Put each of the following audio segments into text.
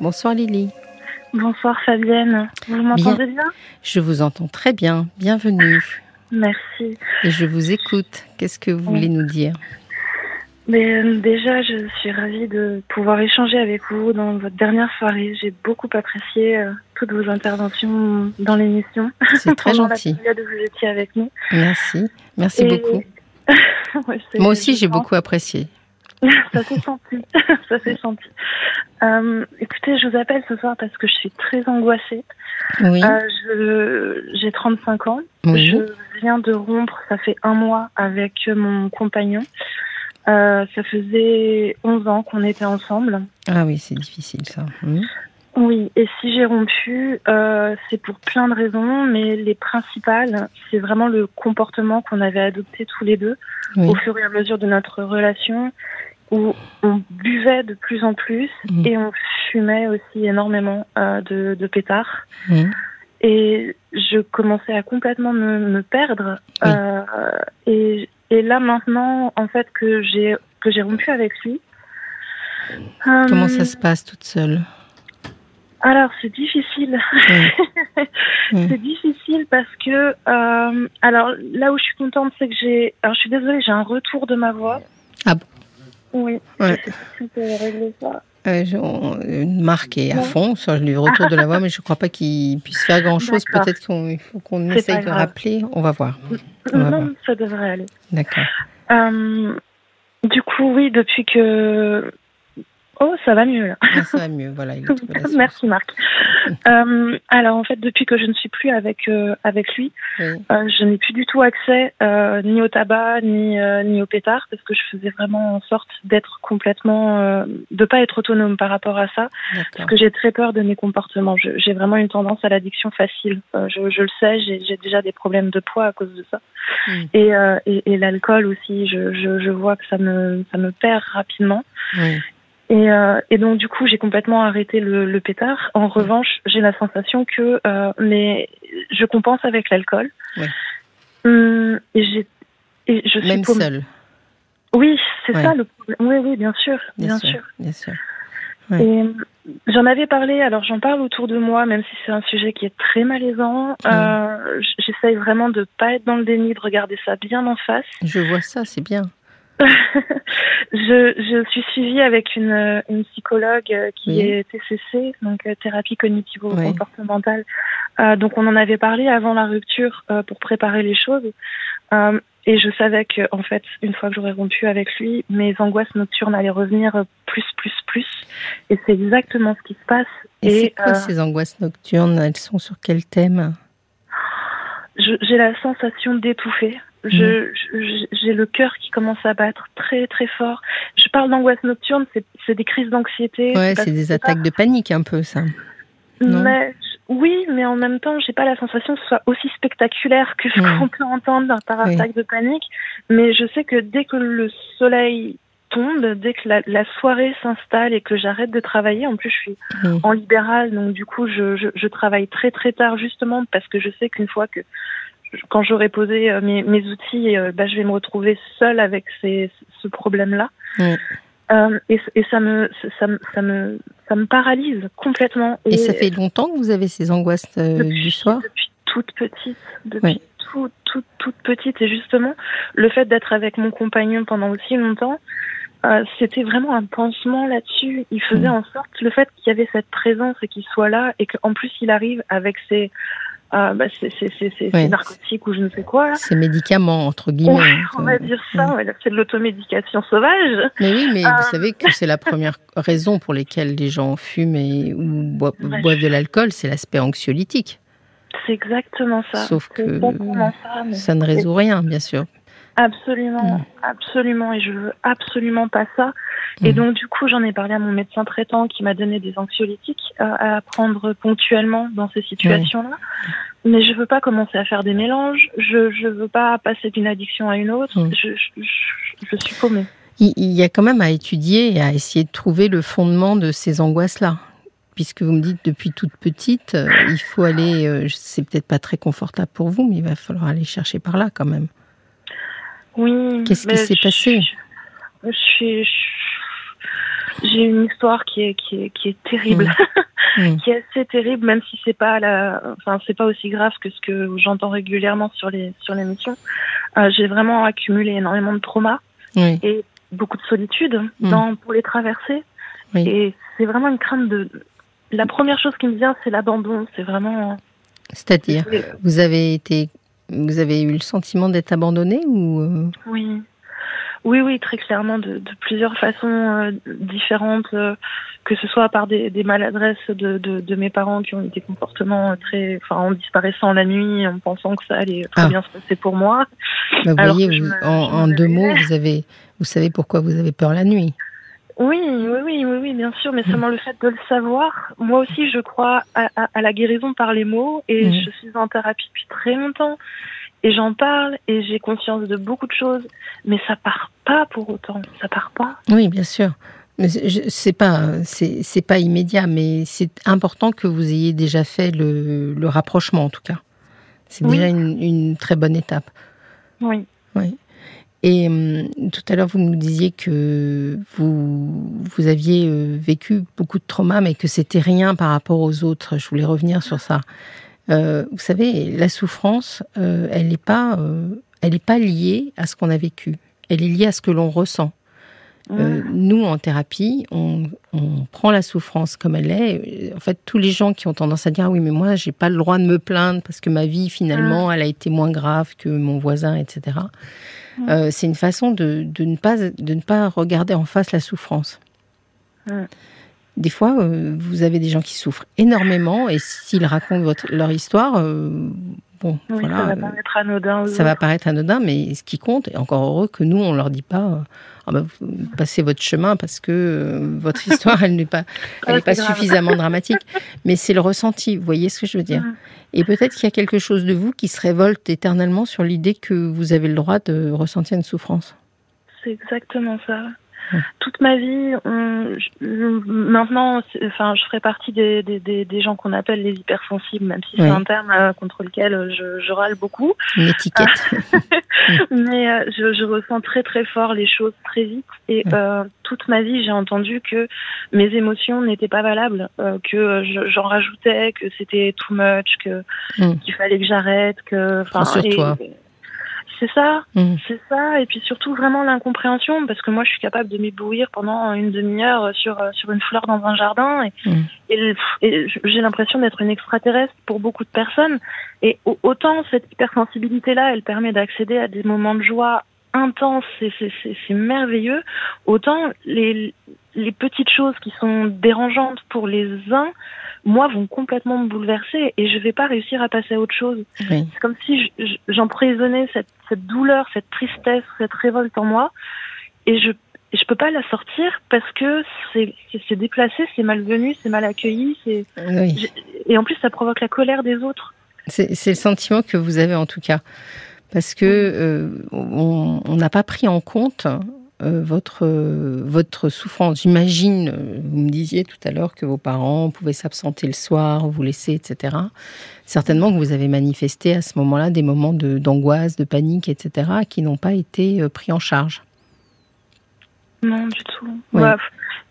Bonsoir Lily. Bonsoir Fabienne. Vous m'entendez bien, Je vous entends très bien. Bienvenue. Merci. Et je vous écoute. Qu'est-ce que vous voulez nous dire? Mais, euh, Déjà, je suis ravie de pouvoir échanger avec vous dans votre dernière soirée. J'ai beaucoup apprécié euh, toutes vos interventions dans l'émission. C'est très gentil. La période où vous étiez avec nous. Merci. Merci Et- beaucoup. Ouais, Moi aussi, j'ai beaucoup apprécié. Ça s'est senti. Ça s'est senti. Euh, écoutez, je vous appelle ce soir parce que je suis très angoissée. Oui. Euh, J'ai 35 ans. oui. Je viens de rompre, ça fait un mois, avec mon compagnon. Euh, ça faisait 11 ans qu'on était ensemble. Ah oui, c'est difficile ça. Mhm. Oui, et si j'ai rompu, euh, c'est pour plein de raisons, mais les principales, c'est vraiment le comportement qu'on avait adopté tous les deux Oui. au fur et à mesure de notre relation, où on buvait de plus en plus Mhm. et on fumait aussi énormément euh, de, de pétards. Et je commençais à complètement me, me perdre. Oui. Euh, et, et là maintenant, en fait, que j'ai que j'ai rompu avec lui. Comment euh, ça se passe toute seule? Alors c'est difficile. C'est difficile parce que euh, alors là où je suis contente, c'est que j'ai. Alors je suis désolée, j'ai un retour de ma voix. Ah bon? Oui. Ouais. Régler ça. Euh, Une marque est à Ouais. fond sur le retour de la voix, mais je ne crois pas qu'il puisse faire grand-chose. Peut-être qu'il faut qu'on essaye de rappeler. On va voir. On va voir. Non, ça devrait aller. D'accord. Euh, du coup, oui, depuis que. Oh, ça va mieux là. Ah, ça va mieux. Voilà. Merci Marc. Euh, alors en fait, depuis que je ne suis plus avec euh, avec lui, Oui. euh, je n'ai plus du tout accès ni au tabac ni ni au pétard parce que je faisais vraiment en sorte d'être complètement de pas être autonome par rapport à ça parce que j'ai très peur de mes comportements. J'ai vraiment une tendance à l'addiction facile. Je, je le sais, j'ai déjà des problèmes de poids à cause de ça. Mm. Et, et, et l'alcool aussi, je, je, je vois que ça me ça me perd rapidement. Et, euh, et donc du coup, j'ai complètement arrêté le, le pétard. En revanche, j'ai la sensation que, euh, mais je compense avec l'alcool. Ouais. Hum, et j'ai, et je suis Même paumée. seule. Oui, c'est Ouais. ça le problème. Oui, oui, bien sûr, bien, sûr. Bien sûr. Ouais. Et j'en avais parlé. Alors j'en parle autour de moi, même si c'est un sujet qui est très malaisant. Euh, J'essaye vraiment de pas être dans le déni, de regarder ça bien en face. Je vois ça, c'est bien. je, je suis suivie avec une, une psychologue euh, qui Oui. est TCC, donc euh, thérapie cognitivo-comportementale. Euh, donc on en avait parlé avant la rupture euh, pour préparer les choses. Euh, et je savais que, en fait, une fois que j'aurais rompu avec lui, mes angoisses nocturnes allaient revenir euh, plus, plus, plus. Et c'est exactement ce qui se passe. Et, c'est quoi euh, ces angoisses nocturnes? Elles sont sur quel thème? J'ai la sensation d'étouffer. J'ai le cœur qui commence à battre très très fort. Je parle d'angoisse nocturne, c'est, des crises d'anxiété. Ouais, c'est des pas- attaques de panique un peu, ça. non? Mais, oui, mais en même temps, j'ai pas la sensation que ce soit aussi spectaculaire que ce qu'on peut entendre par Oui. attaque de panique. Mais je sais que dès que le soleil tombe, dès que la, la soirée s'installe et que j'arrête de travailler, en plus je suis en libéral, donc du coup je, je, je travaille très très tard justement parce que je sais qu'une fois que quand j'aurai posé euh, mes, mes outils, euh, bah, je vais me retrouver seule avec ces, ce problème-là. Euh, et, et ça me ça, me ça me ça me paralyse complètement. Et ça fait longtemps que vous avez ces angoisses euh, depuis, du soir depuis toute petite, depuis Oui. toute toute toute petite et justement le fait d'être avec mon compagnon pendant aussi longtemps. euh, c'était vraiment un pansement là-dessus. Il faisait Mm. en sorte le fait qu'il y avait cette présence et qu'il soit là et qu'en plus il arrive avec ses, euh, bah, ses- Ouais. ses narcotiques ou je ne sais quoi. Ces médicaments, entre guillemets. Ouais, on va Euh, dire ça, ouais, c'est de l'automédication sauvage. Mais oui, mais Euh. vous savez que c'est la première raison pour laquelle les gens fument et, ou boivent de l'alcool, c'est l'aspect anxiolytique. C'est exactement ça. Sauf C'est que exactement ça, mais Ça ne résout rien, bien sûr. Absolument, Mm. absolument, et je veux absolument pas ça. Et Mm. donc du coup, j'en ai parlé à mon médecin traitant qui m'a donné des anxiolytiques euh, à prendre ponctuellement dans ces situations-là. Mais je veux pas commencer à faire des mélanges. Je je veux pas passer d'une addiction à une autre. Mm. Je, je, je, je suis paumée. Il, il y a quand même à étudier et à essayer de trouver le fondement de ces angoisses-là. Puisque vous me dites depuis toute petite, euh, il faut aller, euh, c'est peut-être pas très confortable pour vous, mais il va falloir aller chercher par là quand même. Oui. Qu'est-ce qui s'est passé J'ai une histoire qui est qui est qui est terrible, mmh. Mmh. qui est assez terrible, même si c'est pas la, enfin c'est pas aussi grave que ce que j'entends régulièrement sur les sur l'émission. Euh, j'ai vraiment accumulé énormément de traumas et beaucoup de solitude mmh. dans pour les traverser. Et c'est vraiment une crainte de. La première chose qui me vient, c'est l'abandon. C'est vraiment. C'est-à-dire, vous avez été, vous avez eu le sentiment d'être abandonné ou euh? Oui. Oui, oui, très clairement, de, plusieurs façons euh, différentes, euh, que ce soit par des, maladresses de, de, mes parents qui ont eu des comportements très, enfin, en disparaissant la nuit, en pensant que ça allait très ah. bien se passer pour moi. Bah, vous voyez, en, deux mots, vous avez, vous savez pourquoi vous avez peur la nuit. Oui, oui, oui, oui, oui, bien sûr, mais mm. seulement le fait de le savoir. Moi aussi, je crois à, à, la guérison par les mots et mm. je suis en thérapie depuis très longtemps et j'en parle et j'ai conscience de beaucoup de choses, mais ça part pas pour autant, ça part pas. Oui, bien sûr. Mais c'est pas c'est pas immédiat, mais c'est important que vous ayez déjà fait le, le rapprochement en tout cas. C'est déjà une, une, très bonne étape. Oui. Oui. Et hum, tout à l'heure, vous nous disiez que vous, vous aviez euh, vécu beaucoup de traumas, mais que c'était rien par rapport aux autres. Je voulais revenir sur ça. Euh, vous savez, la souffrance, euh, elle n'est pas, elle n'est pas liée à ce qu'on a vécu. Elle est liée à ce que l'on ressent. nous, en thérapie, on, on, prend la souffrance comme elle est. En fait, tous les gens qui ont tendance à dire oui, mais moi, j'ai pas le droit de me plaindre parce que ma vie, finalement, elle a été moins grave que mon voisin, etc. Euh, c'est une façon de, de, ne pas, de ne pas regarder en face la souffrance. Des fois, euh, vous avez des gens qui souffrent énormément et s'ils racontent votre, leur histoire, euh, bon, voilà, ça va paraître anodin. Ça va paraître anodin, mais ce qui compte, et encore heureux que nous, on leur dit pas, ah bah, passez votre chemin parce que votre histoire, elle n'est pas, elle n'est pas suffisamment dramatique. Mais c'est le ressenti. Vous voyez ce que je veux dire Et peut-être qu'il y a quelque chose de vous qui se révolte éternellement sur l'idée que vous avez le droit de ressentir une souffrance. C'est exactement ça toute ma vie, maintenant, enfin, je ferai partie des, des, des, gens qu'on appelle les hypersensibles, même si c'est un terme euh, contre lequel je, je, râle beaucoup. Une étiquette. Mais euh, je, je, ressens très très fort les choses très vite. Et euh, toute ma vie, j'ai entendu que mes émotions n'étaient pas valables, que j'en rajoutais, que c'était too much, que mm. qu'il fallait que j'arrête, que. Enfin, toi. C'est ça, mmh. c'est ça, et puis surtout vraiment l'incompréhension, parce que moi je suis capable de m'éblouir pendant une demi-heure sur sur une fleur dans un jardin, et, mmh. et, j'ai l'impression d'être une extraterrestre pour beaucoup de personnes. Et autant cette hypersensibilité-là, elle permet d'accéder à des moments de joie intenses, c'est merveilleux, autant les les petites choses qui sont dérangeantes pour les uns moi, vont complètement me bouleverser et je vais pas réussir à passer à autre chose. C'est comme si j'emprisonnais cette, cette douleur, cette tristesse, cette révolte en moi. Et je je peux pas la sortir parce que c'est déplacé, c'est malvenu, c'est mal accueilli, c'est et en plus ça provoque la colère des autres. C'est le sentiment que vous avez en tout cas, parce que euh, on n'a pas pris en compte euh, votre, euh, votre souffrance. J'imagine, euh, vous me disiez tout à l'heure que vos parents pouvaient s'absenter le soir, vous laisser, etc. Certainement que vous avez manifesté à ce moment-là des moments d'angoisse, de, panique, etc., qui n'ont pas été pris en charge. Non, du tout.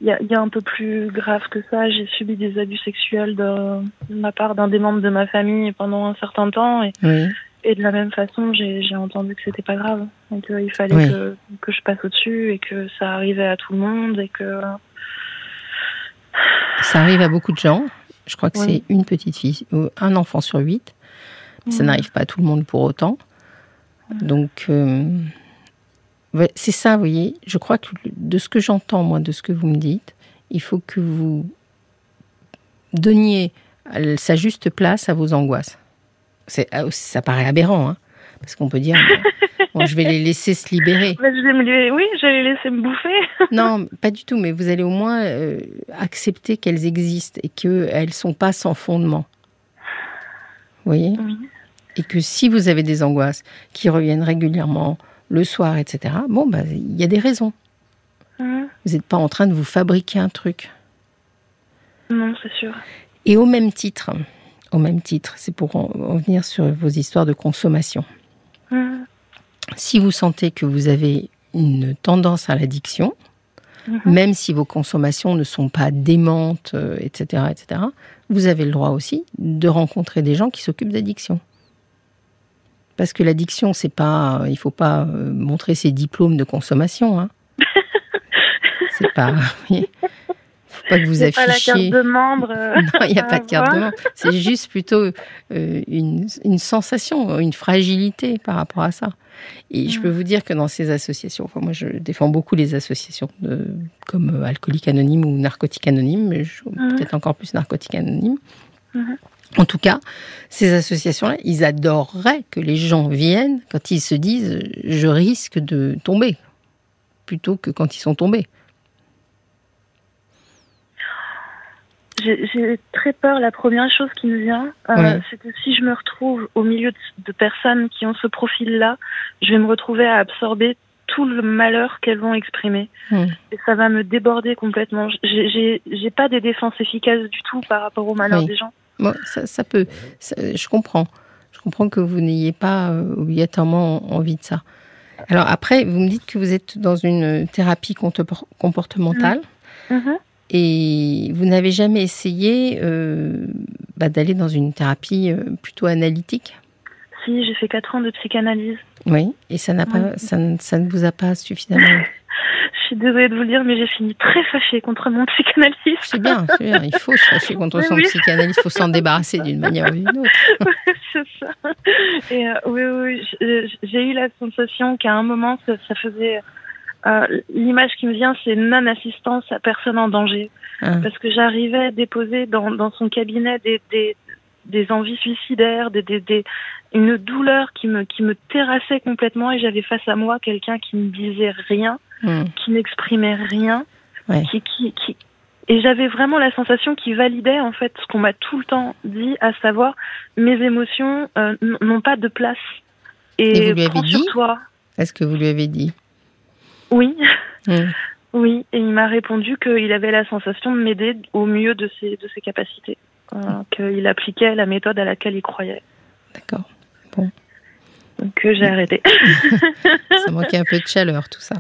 Il y, a, y, a, un peu plus grave que ça. J'ai subi des abus sexuels de, de ma part d'un des membres de ma famille pendant un certain temps. Et oui. Et de la même façon, j'ai entendu que c'était pas grave. Donc il fallait que, que, je passe au-dessus et que ça arrivait à tout le monde et que. Ça arrive à beaucoup de gens. Je crois que c'est une petite fille, un enfant sur huit. Ça n'arrive pas à tout le monde pour autant. Donc, euh, c'est ça, vous voyez. Je crois que de ce que j'entends, moi, de ce que vous me dites, il faut que vous donniez sa juste place à vos angoisses. Ah, ça paraît aberrant, hein, parce qu'on peut dire, je vais les laisser se libérer. Bah, je vais me, oui, je vais les laisser me bouffer. non, pas du tout, mais vous allez au moins euh, accepter qu'elles existent et qu'elles ne sont pas sans fondement. Vous voyez? Et que si vous avez des angoisses qui reviennent régulièrement, le soir, etc., bon, bah, il y a des raisons. Mmh. Vous n'êtes pas en train de vous fabriquer un truc. Non, c'est sûr. Et au même titre, au même titre. C'est pour en, venir sur vos histoires de consommation. Mmh. Si vous sentez que vous avez une tendance à l'addiction, mhm. même si vos consommations ne sont pas démentes, etc., etc., vous avez le droit aussi de rencontrer des gens qui s'occupent d'addiction. Parce que l'addiction, c'est pas, il faut pas euh, montrer ses diplômes de consommation. Hein. c'est pas, pas que vous affichiez. Pas la carte de membre. Euh, non, il n'y a pas de carte de membre. C'est juste plutôt euh, une, une, sensation, une fragilité par rapport à ça. Et je peux mm. vous dire que dans ces associations, enfin moi je défends beaucoup les associations de, comme Alcoolique Anonyme ou Narcotique Anonyme, mais mm. peut-être encore plus Narcotique Anonyme. Mm-hmm. En tout cas, ces associations-là, ils adoreraient que les gens viennent quand ils se disent je risque de tomber, plutôt que quand ils sont tombés. J'ai très peur. La première chose qui me vient, euh, c'est que si je me retrouve au milieu de, personnes qui ont ce profil-là, je vais me retrouver à absorber tout le malheur qu'elles vont exprimer. Et ça va me déborder complètement. J'ai pas des défenses efficaces du tout par rapport au malheur des gens. Moi, ça, peut. je comprends. Je comprends que vous n'ayez pas euh, obligatoirement envie de ça. Alors après, vous me dites que vous êtes dans une thérapie comportementale. Mm. Mm-hmm. Et vous n'avez jamais essayé euh, bah, d'aller dans une thérapie euh, plutôt analytique? Si, j'ai fait 4 ans de psychanalyse. Oui, et ça, n'a pas, ça, ça, ne vous a pas suffisamment Je suis désolée de vous le dire, mais j'ai fini très fâchée contre mon psychanalyste. C'est bien, c'est bien. Il faut se fâcher contre son psychanalyste. Il faut s'en débarrasser d'une manière ou d'une autre. c'est ça. Et euh, oui, oui, j'ai eu la sensation qu'à un moment, ça, faisait. Euh, l'image qui me vient, c'est non-assistance à personne en danger. Ah. Parce que j'arrivais à déposer dans, dans son cabinet des, des, des envies suicidaires, des, des, des, une douleur qui me, qui me terrassait complètement et j'avais face à moi quelqu'un qui ne disait rien Hmm. qui n'exprimait rien, qui, qui, qui, et j'avais vraiment la sensation qu'il validait en fait ce qu'on m'a tout le temps dit, à savoir mes émotions euh, n'ont pas de place. Et, vous lui avez dit Est-ce que vous lui avez dit? Oui. Hmm. Oui, et il m'a répondu qu'il avait la sensation de m'aider au mieux de ses, de ses capacités, euh, qu'il appliquait la méthode à laquelle il croyait. D'accord. Bon. Donc euh, j'ai arrêté. ça manquait un peu de chaleur, tout ça.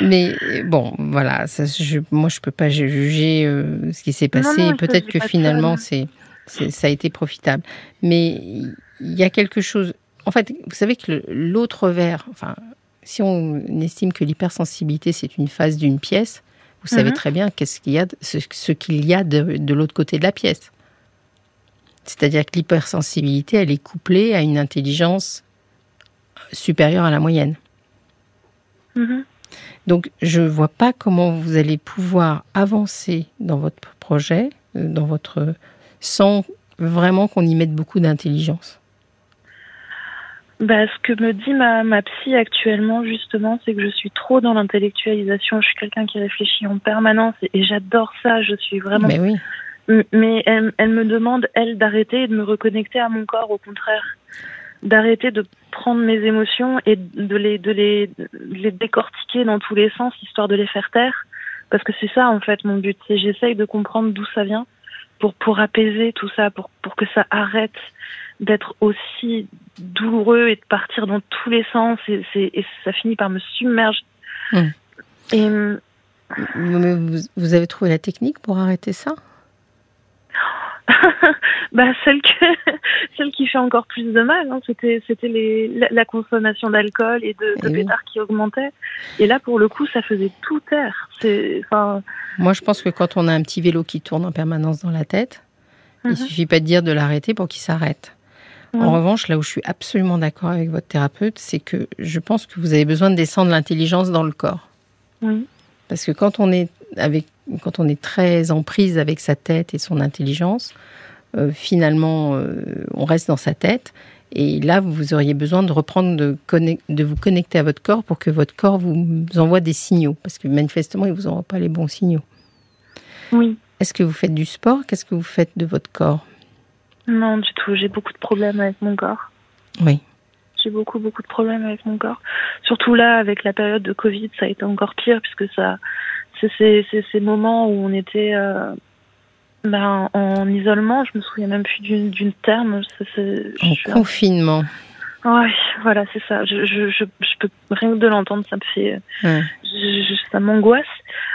Mais bon, voilà, ça, je, moi je peux pas juger euh, ce qui s'est passé. Peut-être que finalement c'est, ça a été profitable. Mais il y a quelque chose. En fait, vous savez que l'autre verre, enfin, si on estime que l'hypersensibilité c'est une phase d'une pièce, vous savez mhm. très bien qu'est-ce qu'il y a, ce, qu'il y a de, de l'autre côté de la pièce. C'est-à-dire que l'hypersensibilité, elle est couplée à une intelligence supérieure à la moyenne. Mhm. Donc, je ne vois pas comment vous allez pouvoir avancer dans votre projet, euh, dans votre sans vraiment qu'on y mette beaucoup d'intelligence. Bah, ce que me dit ma, ma psy actuellement, justement, c'est que je suis trop dans l'intellectualisation. Je suis quelqu'un qui réfléchit en permanence et, j'adore ça. Je suis vraiment. Mais oui. Mais elle, elle me demande, elle, d'arrêter et de me reconnecter à mon corps, au contraire d'arrêter de prendre mes émotions et de les, de les, les décortiquer dans tous les sens, histoire de les faire taire. Parce que c'est ça, en fait, mon but. C'est j'essaye de comprendre d'où ça vient pour, pour apaiser tout ça, pour, pour que ça arrête d'être aussi douloureux et de partir dans tous les sens et, et ça finit par me submerger. Hum. Et, vous, vous avez trouvé la technique pour arrêter ça? Bah celle que celle qui fait encore plus de mal hein, c'était c'était les la, consommation d'alcool et de, de pétards qui augmentait et là pour le coup ça faisait tout taire c'est moi je pense que quand on a un petit vélo qui tourne en permanence dans la tête il mhm. suffit pas de dire de l'arrêter pour qu'il s'arrête en revanche là où je suis absolument d'accord avec votre thérapeute c'est que je pense que vous avez besoin de descendre l'intelligence dans le corps parce que quand on est avec quand on est très en prise avec sa tête et son intelligence, euh, finalement, euh, on reste dans sa tête. Et là, vous auriez besoin de reprendre, de, de, vous connecter à votre corps pour que votre corps vous envoie des signaux. Parce que manifestement, il ne vous envoie pas les bons signaux. Oui. Est-ce que vous faites du sport? Qu'est-ce que vous faites de votre corps? Non, du tout. J'ai beaucoup de problèmes avec mon corps. Oui. J'ai beaucoup, beaucoup de problèmes avec mon corps. Surtout là, avec la période de Covid, ça a été encore pire puisque ça, c'est ces moments où on était euh, ben, en isolement, je me souviens même plus d'une terme. en confinement. Ouais, voilà, c'est ça. Je, je, je, peux rien que de l'entendre, ça me fait, ça m'angoisse.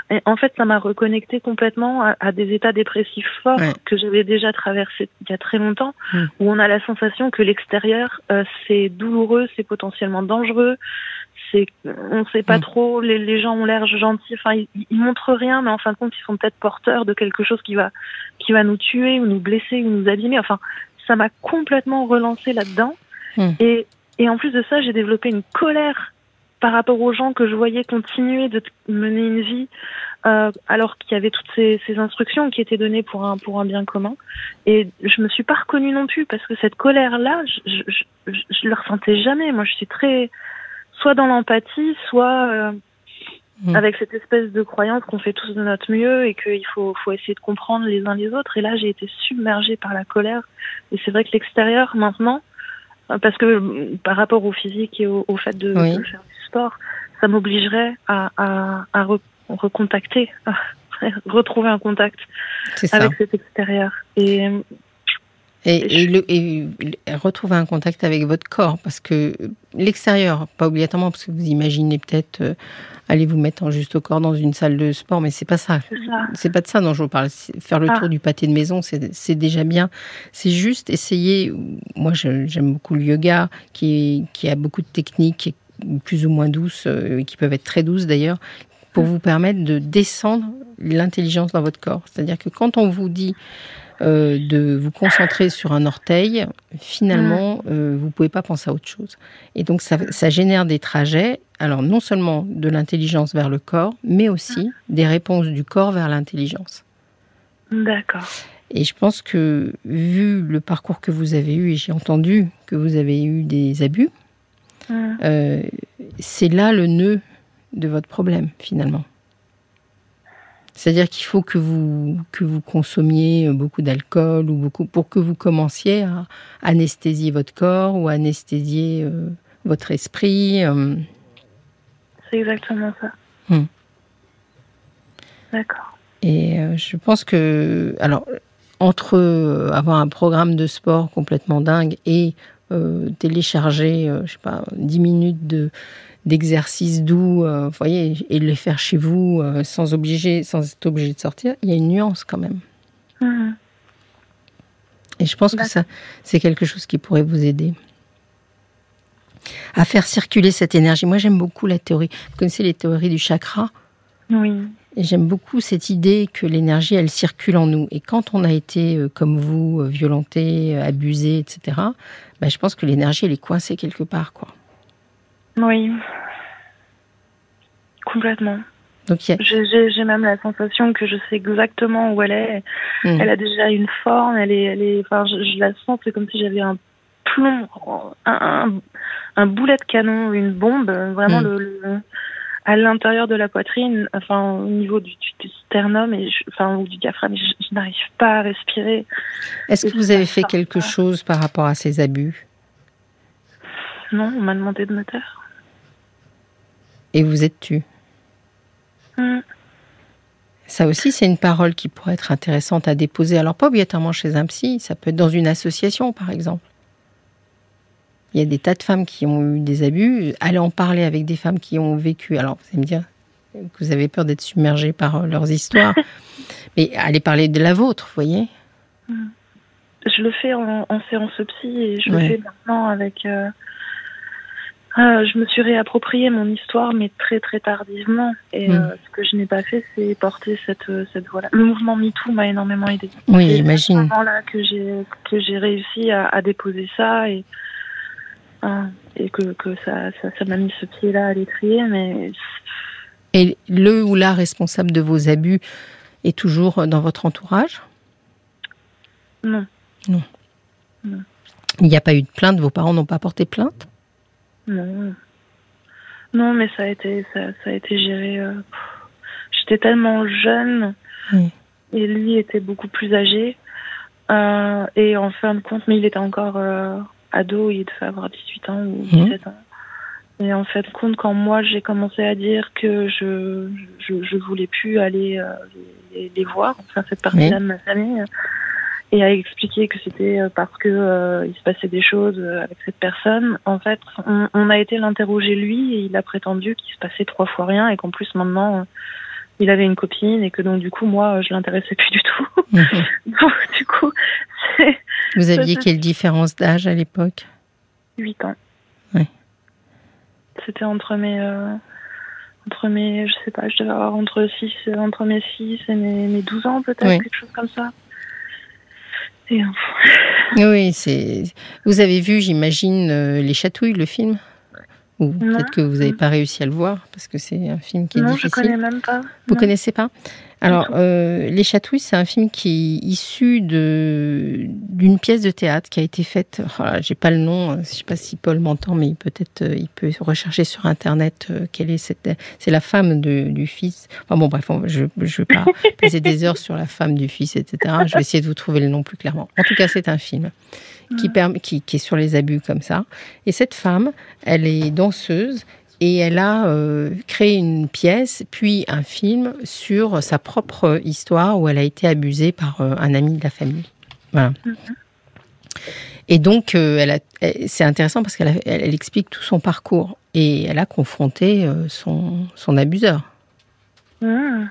Et en fait, ça m'a reconnecté complètement à, des états dépressifs forts que j'avais déjà traversés il y a très longtemps, où on a la sensation que l'extérieur euh, c'est douloureux, c'est potentiellement dangereux, c'est, on sait pas trop. Les, les gens ont l'air gentils, enfin ils, ils, montrent rien, mais en fin de compte, ils sont peut-être porteurs de quelque chose qui va, qui va nous tuer ou nous blesser ou nous abîmer. Enfin, ça m'a complètement relancé là-dedans. Hmm. Et, et en plus de ça, j'ai développé une colère par rapport aux gens que je voyais continuer de mener une vie euh, alors qu'il y avait toutes ces, ces, instructions qui étaient données pour un pour un bien commun et je me suis pas reconnue non plus parce que cette colère là je je, je, je le ressentais jamais moi je suis très soit dans l'empathie soit euh, hmm. avec cette espèce de croyance qu'on fait tous de notre mieux et qu'il faut faut essayer de comprendre les uns les autres et là j'ai été submergée par la colère et c'est vrai que l'extérieur maintenant parce que par rapport au physique et au, fait de, faire du sport, ça m'obligerait à, à, à recontacter, à retrouver un contact avec cet extérieur. Et, et, le, et, retrouver un contact avec votre corps, parce que l'extérieur, pas obligatoirement, parce que vous imaginez peut-être euh, aller vous mettre en juste au corps dans une salle de sport, mais c'est pas ça. C'est pas de ça dont je vous parle. Faire le ah. tour du pâté de maison, c'est déjà bien. C'est juste essayer. Moi, j'aime beaucoup le yoga, qui, qui a beaucoup de techniques plus ou moins douces, euh, qui peuvent être très douces d'ailleurs, pour vous permettre de descendre l'intelligence dans votre corps. C'est-à-dire que quand on vous dit euh, de vous concentrer sur un orteil, finalement, mm. euh, vous ne pouvez pas penser à autre chose. Et donc, ça, ça génère des trajets, alors non seulement de l'intelligence vers le corps, mais aussi des réponses du corps vers l'intelligence. D'accord. Et je pense que, vu le parcours que vous avez eu, et j'ai entendu que vous avez eu des abus, mm. euh, c'est là le nœud de votre problème, finalement. C'est-à-dire qu'il faut que vous, que vous consommiez beaucoup d'alcool ou beaucoup pour que vous commenciez à anesthésier votre corps ou anesthésier euh, votre esprit. Euh. C'est exactement ça. Hmm. D'accord. Et euh, je pense que, alors, entre avoir un programme de sport complètement dingue et télécharger, je sais pas, 10 minutes de d'exercices doux, euh, vous voyez, et les faire chez vous euh, sans, obliger, sans être obligé de sortir, il y a une nuance quand même. Mhm. Et je pense que ça, c'est quelque chose qui pourrait vous aider à faire circuler cette énergie. Moi, j'aime beaucoup la théorie. Vous connaissez les théories du chakra? Oui. J'aime beaucoup cette idée que l'énergie, elle circule en nous. Et quand on a été, euh, comme vous, violenté, abusé, etc., ben, je pense que l'énergie, elle est coincée quelque part, quoi. Oui. Complètement. J'ai même la sensation que je sais exactement où elle est. Hmm. Elle a déjà une forme, elle est, elle est, enfin, je, la sens, c'est comme si j'avais un plomb, un, un, boulet de canon, une bombe, vraiment hmm. le, à l'intérieur de la poitrine, enfin au niveau du, du sternum et enfin ou du diaphragme, je, je n'arrive pas à respirer. Est-ce que vous avez fait quelque chose par rapport à ces abus? Non, on m'a demandé de me taire. Et vous êtes tu. Mm. Ça aussi, c'est une parole qui pourrait être intéressante à déposer. Alors, pas obligatoirement chez un psy, ça peut être dans une association, par exemple. Il y a des tas de femmes qui ont eu des abus. Allez en parler avec des femmes qui ont vécu. Alors, vous allez me dire que vous avez peur d'être submergé par euh, leurs histoires. Mais allez parler de la vôtre, vous voyez mm. Je le fais en, séance psy et je le fais maintenant avec. Euh, euh, je me suis réapproprié mon histoire, mais très très tardivement. Et hmm. euh, ce que je n'ai pas fait, c'est porter cette cette voie-là. Le mouvement MeToo m'a énormément aidé. Oui, j'imagine. C'est moment là que j'ai que j'ai réussi à, à, déposer ça et euh, et que que ça ça m'a mis ce pied-là à l'étrier, mais. Et le ou la responsable de vos abus est toujours dans votre entourage? Non. Non. non. Il n'y a pas eu de plainte. Vos parents n'ont pas porté plainte? Non. Non, mais ça a été, ça, ça a été géré. Euh, j'étais tellement jeune et lui était beaucoup plus âgé. Euh, et en fin de compte, mais il était encore euh, ado, il devait avoir 18 ans ou 17 ans. Et en fin de compte, quand moi j'ai commencé à dire que je je, je voulais plus aller les, les, voir, enfin cette partie-là de ma famille, et a expliqué que c'était parce que il se passait des choses avec cette personne. En fait, on, on a été l'interroger lui et il a prétendu qu'il se passait trois fois rien et qu'en plus maintenant il avait une copine et que donc du coup moi je l'intéressais plus du tout. Donc du coup, vous aviez quelle différence d'âge à l'époque? 8 ans. Oui. C'était entre mes euh, entre mes je sais pas, je devais avoir entre 6 entre mes 6 et mes, mes 12 ans peut-être quelque chose comme ça. Oui, c'est vous avez vu j'imagine euh, les chatouilles le film? Ou peut-être que vous n'avez pas réussi à le voir parce que c'est un film qui est difficile. Non, je connais même pas. Vous ne connaissez pas? Alors, euh, Les Chatouilles, c'est un film qui est issu de d'une pièce de théâtre qui a été faite. Oh J'ai pas le nom. Euh, je ne sais pas si Paul m'entend, mais peut-être euh, il peut rechercher sur internet quelle est cette. C'est la femme de, du fils. Enfin bon, bref, je ne vais pas passer des heures sur la femme du fils, etc. Je vais essayer de vous trouver le nom plus clairement. En tout cas, c'est un film qui, permet, qui, qui, est sur les abus comme ça. Et cette femme, elle est danseuse et elle a euh, créé une pièce, puis un film sur sa propre histoire où elle a été abusée par euh, un ami de la famille. Voilà. Mm-hmm. Et donc, euh, elle c'est intéressant parce qu'elle elle, explique tout son parcours et elle a confronté son, son abuseur. Mm.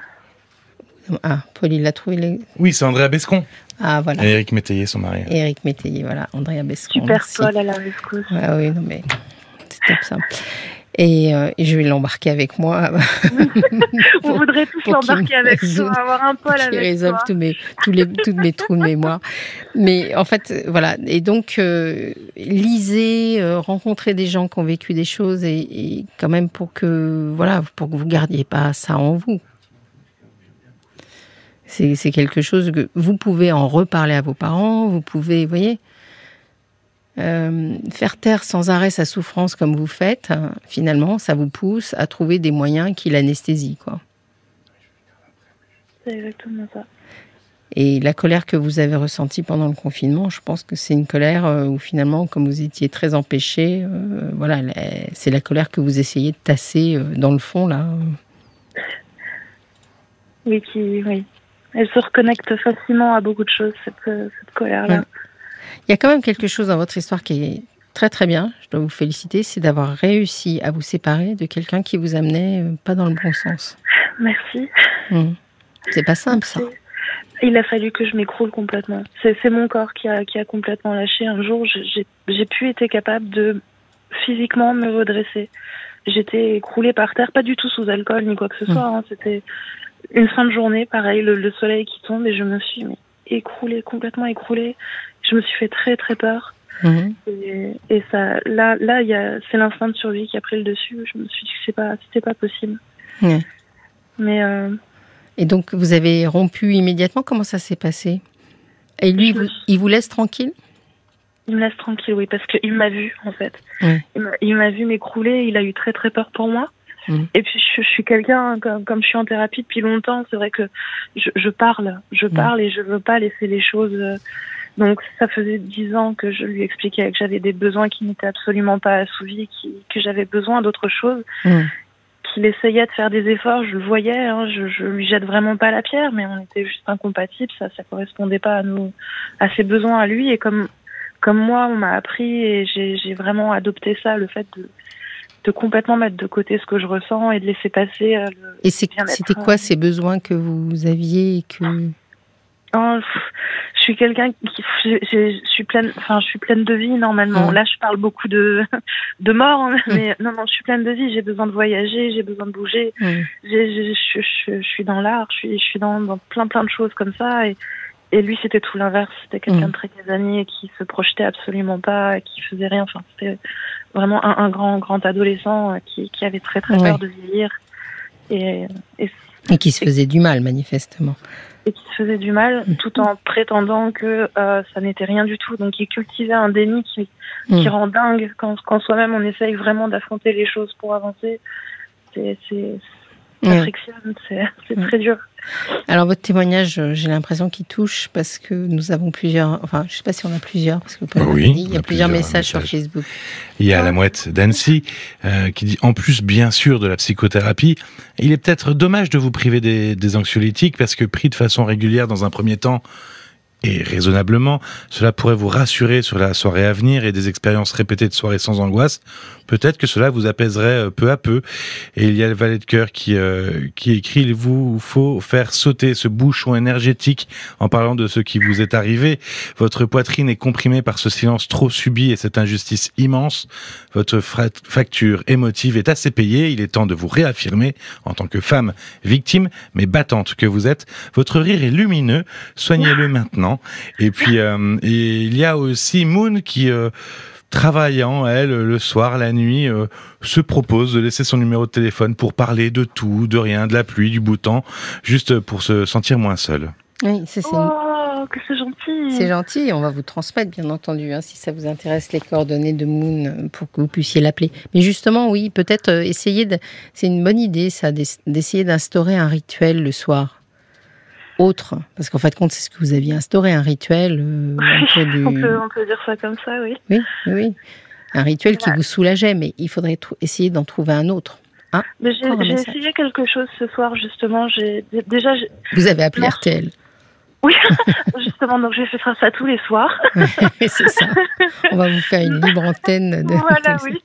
Ah, Paul, il l'a trouvé. Oui, c'est Andrea Bescon. Ah, voilà. Et Éric Métayer, son mari. Éric Métayer, voilà. Andrea Bescon. Super Paul à la rescousse. Ah oui, non mais c'est top ça. Et, euh, et, je vais l'embarquer avec moi. On voudrait tous l'embarquer avec toi, avoir un Paul avec résolve Tous mes, tous les, tous mes trous de mémoire. Mais en fait, voilà. Et donc, euh, lisez, euh, rencontrez des gens qui ont vécu des choses et, et, quand même pour que, voilà, pour que vous gardiez pas ça en vous. C'est quelque chose que vous pouvez en reparler à vos parents, vous pouvez, vous voyez, euh, faire taire sans arrêt sa souffrance comme vous faites, hein, finalement, ça vous pousse à trouver des moyens qui l'anesthésient, quoi. C'est exactement ça. Et la colère que vous avez ressentie pendant le confinement, je pense que c'est une colère euh, où finalement, comme vous étiez très empêché, euh, voilà, c'est la colère que vous essayez de tasser dans le fond là. Oui, qui, oui, elle se reconnecte facilement à beaucoup de choses, cette, euh, colère-là. Il y a quand même quelque chose dans votre histoire qui est très très bien, je dois vous féliciter, c'est d'avoir réussi à vous séparer de quelqu'un qui vous amenait euh, pas dans le bon sens. Merci. Hmm. C'est pas simple ça. Il a fallu que je m'écroule complètement. C'est mon corps qui a, qui a complètement lâché. Un jour, j'ai pu être capable de physiquement me redresser. J'étais écroulée par terre, pas du tout sous alcool ni quoi que ce hmm. soit. Hein. C'était une fin de journée, pareil, le, soleil qui tombe et je me suis écroulée, complètement écroulée. Je me suis fait très très peur. Mhm. Et, ça, là, là, il c'est l'instinct de survie qui a pris le dessus. Je me suis dit que c'est pas, c'était pas possible. Mais. Euh, et donc, vous avez rompu immédiatement? Comment ça s'est passé? Et lui, il vous laisse tranquille? Il me laisse tranquille, oui, parce qu'il m'a vu en fait. Il m'a vu m'écrouler. Il a eu très très peur pour moi. Mm. Et puis je, suis quelqu'un comme, comme, je suis en thérapie depuis longtemps, c'est vrai que je, je, parle, je mm. parle et je veux pas laisser les choses. Euh, donc ça faisait dix ans que je lui expliquais que j'avais des besoins qui n'étaient absolument pas assouvis, qui, que j'avais besoin d'autre chose. Mm. Qu'il essayait de faire des efforts, je le voyais, hein, je, je lui jette vraiment pas la pierre, mais on était juste incompatibles, ça, ça correspondait pas à nous, à ses besoins à lui. Et comme, comme moi, on m'a appris et j'ai vraiment adopté ça, le fait de de complètement mettre de côté ce que je ressens et de laisser passer. Euh, et c'était quoi ces besoins que vous aviez et que oh, je suis quelqu'un qui je, suis pleine enfin je suis pleine de vie normalement. Là je parle beaucoup de de mort hein, mais non non je suis pleine de vie. J'ai besoin de voyager j'ai besoin de bouger. Je, je, suis dans l'art je suis je suis dans, dans plein plein de choses comme ça. Et et lui, c'était tout l'inverse. C'était quelqu'un de très casanier qui se projetait absolument pas, qui faisait rien. Enfin, c'était vraiment un, grand, grand adolescent qui, qui avait très, très peur de vieillir. Et, et, qui se faisait du mal, manifestement. Et qui se faisait du mal, mm. tout en prétendant que euh, ça n'était rien du tout. Donc, il cultivait un déni qui, qui mm. rend dingue quand, quand soi-même on essaye vraiment d'affronter les choses pour avancer. C'est c'est très dur. Alors votre témoignage, euh, j'ai l'impression qu'il touche parce que nous avons plusieurs, enfin je ne sais pas si on a plusieurs, parce que bah oui, il y a, plusieurs, messages, sur Facebook. Il y a la mouette d'Annecy euh, qui dit, en plus bien sûr de la psychothérapie, il est peut-être dommage de vous priver des, des anxiolytiques parce que pris de façon régulière dans un premier temps, et raisonnablement, cela pourrait vous rassurer sur la soirée à venir et des expériences répétées de soirées sans angoisse. Peut-être que cela vous apaiserait euh, peu à peu. Et il y a le valet de cœur qui, euh, qui écrit, il vous faut faire sauter ce bouchon énergétique en parlant de ce qui vous est arrivé. Votre poitrine est comprimée par ce silence trop subi et cette injustice immense. Votre facture émotive est assez payée. Il est temps de vous réaffirmer en tant que femme victime, mais battante que vous êtes. Votre rire est lumineux. Soignez-le maintenant. Et puis, euh, il y a aussi Moon qui euh, travaillant, elle, le soir, la nuit, euh, se propose de laisser son numéro de téléphone pour parler de tout, de rien, de la pluie, du beau temps, juste pour se sentir moins seul. Oui, c'est Oh, que c'est gentil. C'est gentil, on va vous transmettre, bien entendu, hein, si ça vous intéresse, les coordonnées de Moon pour que vous puissiez l'appeler. Mais justement, oui, peut-être essayer de. C'est une bonne idée, ça, d'essayer d'instaurer un rituel le soir autre Parce qu'en fait, compte, c'est ce que vous aviez instauré, un rituel. Euh, on, peut, dire ça comme ça, oui. Oui, oui. Un rituel qui vous soulageait, mais il faudrait essayer d'en trouver un autre. Ah, j'ai essayé quelque chose ce soir, justement. J'ai déjà. Vous avez appelé RTL. Oui, justement, donc j'ai fait ça tous les soirs. c'est ça. On va vous faire une libre antenne. De... Voilà, oui.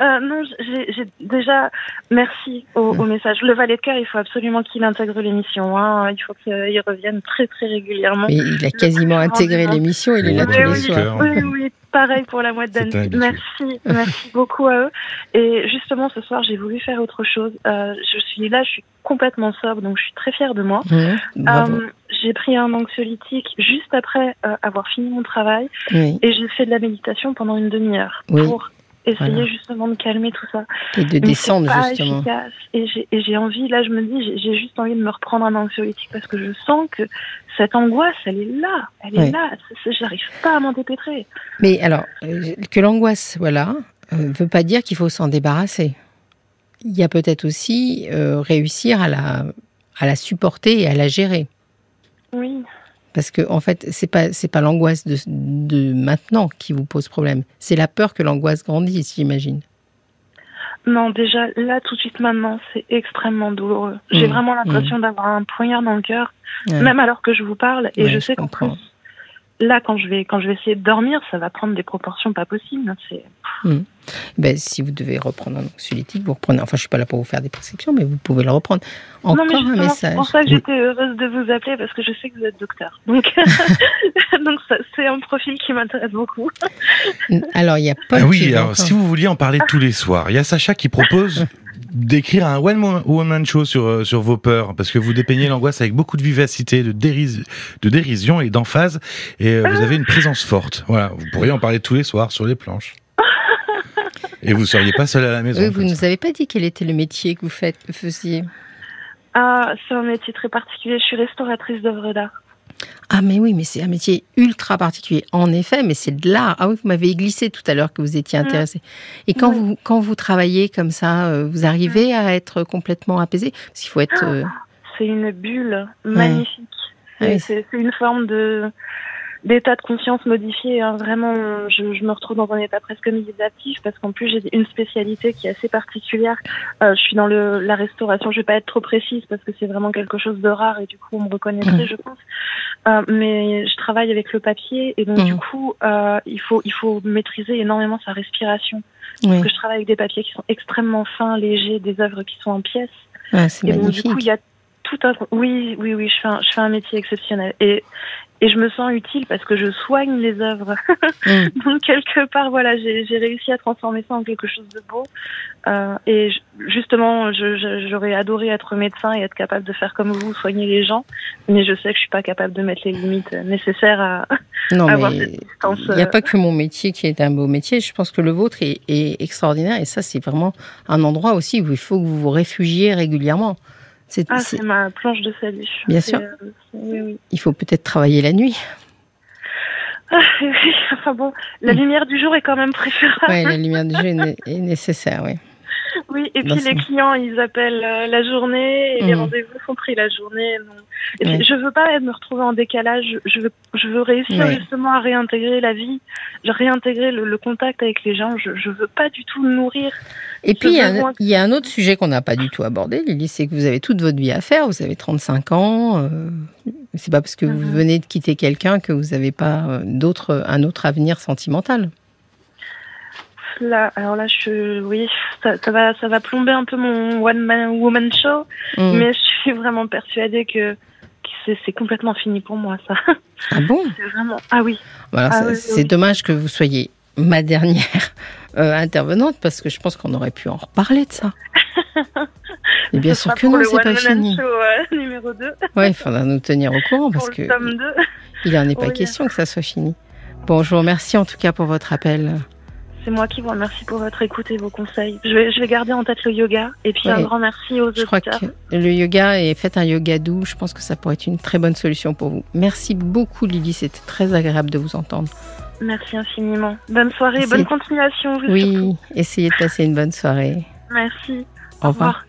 Euh, non, j'ai déjà merci au, au, message. Le valet de cœur, il faut absolument qu'il intègre l'émission. Hein. Il faut qu'il revienne très très régulièrement. Mais il a quasiment intégré l'émission. Il est là tous les soirs. Oui, oui, pareil pour la moite d'année. Merci, merci beaucoup à eux. Et justement, ce soir, j'ai voulu faire autre chose. Euh, je suis là, je suis complètement sobre, donc je suis très fière de moi. Mmh, euh, j'ai pris un anxiolytique juste après euh, avoir fini mon travail et j'ai fait de la méditation pendant une demi-heure pour essayer justement de calmer tout ça. Et de descendre justement. Efficace. Et j'ai envie, là je me dis, j'ai juste envie de me reprendre un anxiolytique parce que je sens que cette angoisse, elle est là, elle est là. J'arrive pas à m'en dépêtrer. Mais alors, euh, que l'angoisse, voilà, ne euh, veut pas dire qu'il faut s'en débarrasser. Il y a peut-être aussi euh, réussir à la, à la supporter et à la gérer. Oui. Parce que en fait, c'est pas c'est pas l'angoisse de, de, maintenant qui vous pose problème. C'est la peur que l'angoisse grandisse, j'imagine. Non, déjà là tout de suite maintenant, c'est extrêmement douloureux. J'ai mmh. vraiment l'impression mmh. d'avoir un poignard dans le cœur, même alors que je vous parle, et je sais qu'en plus, là quand je vais quand je vais essayer de dormir, ça va prendre des proportions pas possibles. C'est mmh. Ben, si vous devez reprendre un anxiolytique, vous reprenez. Enfin, je suis pas là pour vous faire des prescriptions, mais vous pouvez le reprendre. Encore non, mais un message. C'est pour ça que j'étais heureuse de vous appeler parce que je sais que vous êtes docteur. Donc, donc c'est un profil qui m'intéresse beaucoup. alors, il y a pas. Ah oui, alors si vous vouliez en parler tous les soirs, il y a Sacha qui propose d'écrire un one woman show sur euh, sur vos peurs parce que vous dépeignez l'angoisse avec beaucoup de vivacité, de, de dérision et d'emphase et euh, vous avez une présence forte. Voilà, vous pourriez en parler tous les soirs sur les planches. Et vous ne seriez pas seule à la maison. Oui, vous ne nous avez pas dit quel était le métier que vous faites, faisiez. Ah, c'est un métier très particulier. Je suis restauratrice d'œuvres d'art. Ah mais oui, mais c'est un métier ultra particulier. En effet, mais c'est de l'art. Ah oui, vous m'avez glissé tout à l'heure que vous étiez intéressée. Et quand vous quand vous travaillez comme ça, euh, vous arrivez à être complètement apaisé Parce qu'il faut être. Euh, c'est une bulle magnifique. Ah c'est une forme de d'état de conscience modifié. Hein. Vraiment, je, je, me retrouve dans un état presque méditatif parce qu'en plus j'ai une spécialité qui est assez particulière. Euh, je suis dans le, la restauration. Je vais pas être trop précise parce que c'est vraiment quelque chose de rare et du coup on me reconnaîtrait, mmh. je pense. Euh, mais je travaille avec le papier et donc du mmh. coup euh, il faut il faut maîtriser énormément sa respiration. Parce que je travaille avec des papiers qui sont extrêmement fins, légers, des œuvres qui sont en pièces. Ouais, et donc du coup il y a tout un oui oui oui je fais un, je fais un métier exceptionnel et et je me sens utile parce que je soigne les œuvres. Mm. Donc quelque part, voilà, j'ai réussi à transformer ça en quelque chose de beau. Euh, et justement, j'aurais adoré être médecin et être capable de faire comme vous, soigner les gens. Mais je sais que je suis pas capable de mettre les limites nécessaires à, non, avoir cette distance. Il n'y a pas que mon métier qui est un beau métier. Je pense que le vôtre est, est extraordinaire. Et ça, c'est vraiment un endroit aussi où il faut que vous vous réfugiez régulièrement. Ah, c'est ma planche de salut. Bien sûr. Euh, Il faut peut-être travailler la nuit. Ah, oui, enfin bon, la lumière du jour est quand même préférable. Oui, la lumière du jour est, nécessaire, oui. Oui, et puis les clients, ils appellent euh, la journée et les mmh. rendez-vous sont pris la journée. Et Je veux pas me retrouver en décalage. Je veux, je veux réussir justement à réintégrer la vie, réintégrer le, le, contact avec les gens. Je, je veux pas du tout nourrir. Et puis, il y, a un autre sujet qu'on n'a pas du tout abordé, Lily, c'est que vous avez toute votre vie à faire. Vous avez 35 ans. Euh, c'est pas parce que vous mmh. venez de quitter quelqu'un que vous n'avez pas euh, un autre avenir sentimental là, alors là, je, oui, ça, va, ça va plomber un peu mon one man woman show, mm. mais je suis vraiment persuadée que, c'est complètement fini pour moi, ça. Ah bon? Vraiment, ah oui. Voilà, ah c'est dommage que vous soyez ma dernière euh, intervenante parce que je pense qu'on aurait pu en reparler de ça. Et bien sûr que non, c'est pas fini. Show, euh, numéro 2. Ouais, il faudra nous tenir au courant parce que il n'en est pas question que ça soit fini. Bon, je vous remercie en tout cas pour votre appel. C'est moi qui vous remercie pour votre écoute et vos conseils. Je vais, je vais garder en tête le yoga et puis un grand merci aux je Crois que le yoga et faites un yoga doux. Je pense que ça pourrait être une très bonne solution pour vous. Merci beaucoup Lily, c'était très agréable de vous entendre. Merci infiniment. Bonne soirée, bonne continuation. Oui, essayez de passer une bonne soirée. Merci. Au, revoir.